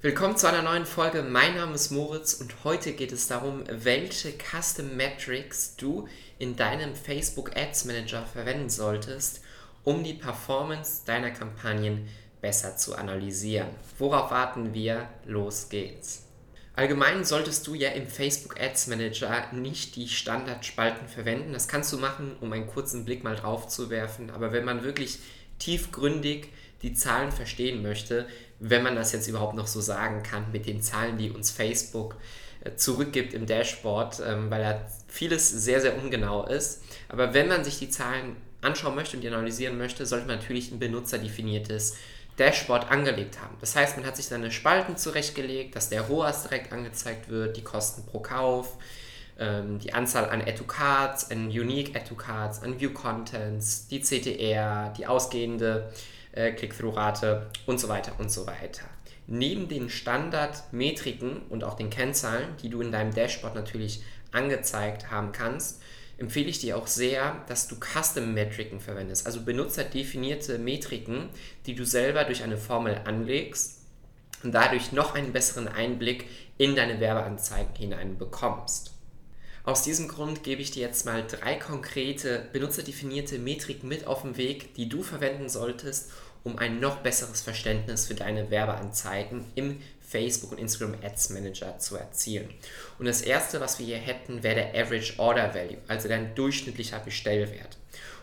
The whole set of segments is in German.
Willkommen zu einer neuen Folge. Mein Name ist Moritz und heute geht es darum, welche Custom Metrics du in deinem Facebook Ads Manager verwenden solltest, um die Performance deiner Kampagnen besser zu analysieren. Worauf warten wir? Los geht's. Allgemein solltest du ja im Facebook Ads Manager nicht die Standardspalten verwenden. Das kannst du machen, um einen kurzen Blick mal drauf zu werfen. Aber wenn man wirklich tiefgründig die Zahlen verstehen möchte, wenn man das jetzt überhaupt noch so sagen kann, mit den Zahlen, die uns Facebook äh, zurückgibt im Dashboard, ähm, weil da vieles sehr, sehr ungenau ist. Aber wenn man sich die Zahlen anschauen möchte und die analysieren möchte, sollte man natürlich ein benutzerdefiniertes Dashboard angelegt haben. Das heißt, man hat sich seine Spalten zurechtgelegt, dass der ROAS direkt angezeigt wird, die Kosten pro Kauf, ähm, die Anzahl an Add to Cards, an Unique Add to Cards, an View Contents, die CTR, die ausgehende äh, Click-Through-Rate und so weiter und so weiter. Neben den Standardmetriken und auch den Kennzahlen, die du in deinem Dashboard natürlich angezeigt haben kannst, empfehle ich dir auch sehr, dass du Custom-Metriken verwendest, also benutzerdefinierte Metriken, die du selber durch eine Formel anlegst und dadurch noch einen besseren Einblick in deine Werbeanzeigen hinein bekommst. Aus diesem Grund gebe ich dir jetzt mal drei konkrete benutzerdefinierte Metriken mit auf den Weg, die du verwenden solltest, um ein noch besseres Verständnis für deine Werbeanzeigen im Facebook und Instagram Ads Manager zu erzielen. Und das erste, was wir hier hätten, wäre der Average Order Value, also dein durchschnittlicher Bestellwert.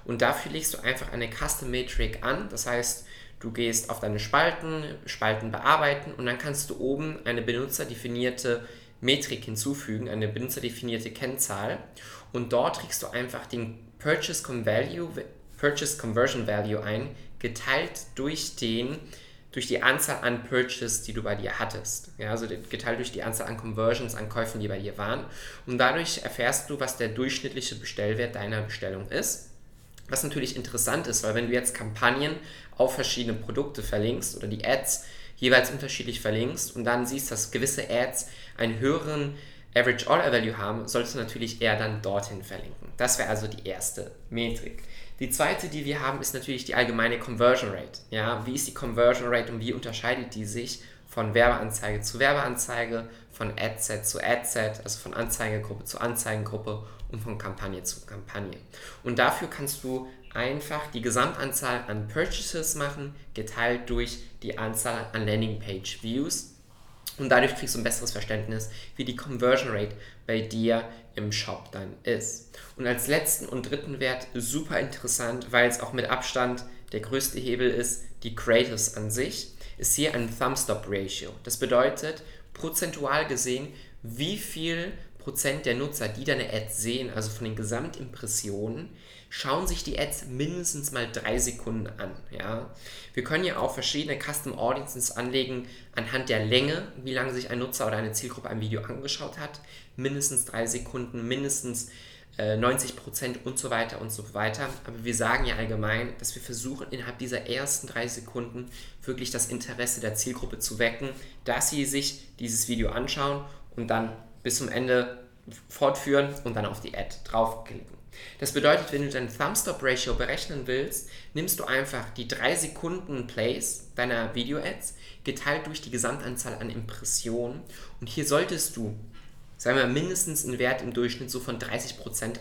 Und dafür legst du einfach eine Custom Metric an, das heißt, du gehst auf deine Spalten, Spalten bearbeiten und dann kannst du oben eine benutzerdefinierte Metrik hinzufügen, eine benutzerdefinierte Kennzahl und dort trägst du einfach den Purchase, Value, Purchase Conversion Value ein, geteilt durch den durch die Anzahl an Purchases, die du bei dir hattest. Ja, also geteilt durch die Anzahl an Conversions, an Käufen, die bei dir waren. Und dadurch erfährst du, was der durchschnittliche Bestellwert deiner Bestellung ist. Was natürlich interessant ist, weil wenn du jetzt Kampagnen auf verschiedene Produkte verlinkst oder die Ads jeweils unterschiedlich verlinkst und dann siehst, dass gewisse Ads einen höheren Average Order Value haben, solltest du natürlich eher dann dorthin verlinken. Das wäre also die erste Metrik. Die zweite, die wir haben, ist natürlich die allgemeine Conversion Rate. Ja, wie ist die Conversion Rate und wie unterscheidet die sich von Werbeanzeige zu Werbeanzeige, von Adset zu Adset, also von Anzeigegruppe zu Anzeigengruppe und von Kampagne zu Kampagne. Und dafür kannst du einfach die Gesamtanzahl an Purchases machen, geteilt durch die Anzahl an Landingpage Views und dadurch kriegst du ein besseres Verständnis, wie die Conversion Rate bei dir im Shop dann ist. Und als letzten und dritten Wert super interessant, weil es auch mit Abstand der größte Hebel ist, die Creatives an sich, ist hier ein Thumbstop Ratio. Das bedeutet, prozentual gesehen, wie viel Prozent der Nutzer, die deine Ads sehen, also von den Gesamtimpressionen, schauen sich die Ads mindestens mal drei Sekunden an. Ja? Wir können ja auch verschiedene Custom Audiences anlegen anhand der Länge, wie lange sich ein Nutzer oder eine Zielgruppe ein Video angeschaut hat. Mindestens drei Sekunden, mindestens äh, 90 Prozent und so weiter und so weiter. Aber wir sagen ja allgemein, dass wir versuchen, innerhalb dieser ersten drei Sekunden wirklich das Interesse der Zielgruppe zu wecken, dass sie sich dieses Video anschauen und dann bis zum Ende fortführen und dann auf die Ad draufklicken. Das bedeutet, wenn du dein Thumbstop-Ratio berechnen willst, nimmst du einfach die 3 Sekunden Plays deiner Video-Ads geteilt durch die Gesamtanzahl an Impressionen und hier solltest du, sagen wir mindestens einen Wert im Durchschnitt so von 30%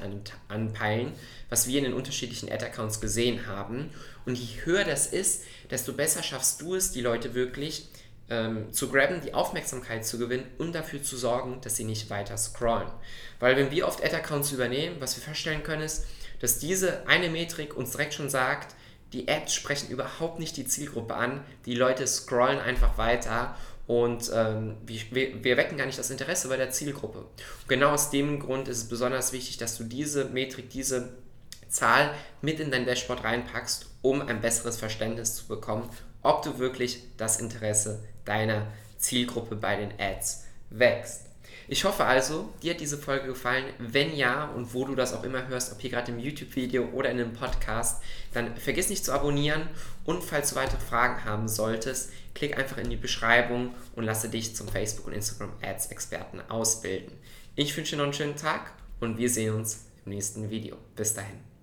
anpeilen, was wir in den unterschiedlichen Ad-Accounts gesehen haben. Und je höher das ist, desto besser schaffst du es, die Leute wirklich ähm, zu grabben, die Aufmerksamkeit zu gewinnen und dafür zu sorgen, dass sie nicht weiter scrollen. Weil wenn wir oft Ad-Accounts übernehmen, was wir feststellen können, ist, dass diese eine Metrik uns direkt schon sagt, die Ads sprechen überhaupt nicht die Zielgruppe an, die Leute scrollen einfach weiter und ähm, wir, wir, wecken gar nicht das Interesse bei der Zielgruppe. Und genau aus dem Grund ist es besonders wichtig, dass du diese Metrik, diese Zahl mit in dein Dashboard reinpackst, um ein besseres Verständnis zu bekommen, ob du wirklich das Interesse deiner Zielgruppe bei den Ads wächst. Ich hoffe also, dir hat diese Folge gefallen. Wenn ja und wo du das auch immer hörst, ob hier gerade im YouTube-Video oder in einem Podcast, dann vergiss nicht zu abonnieren und falls du weitere Fragen haben solltest, klick einfach in die Beschreibung und lasse dich zum Facebook- und Instagram-Ads-Experten ausbilden. Ich wünsche dir noch einen schönen Tag und wir sehen uns im nächsten Video. Bis dahin.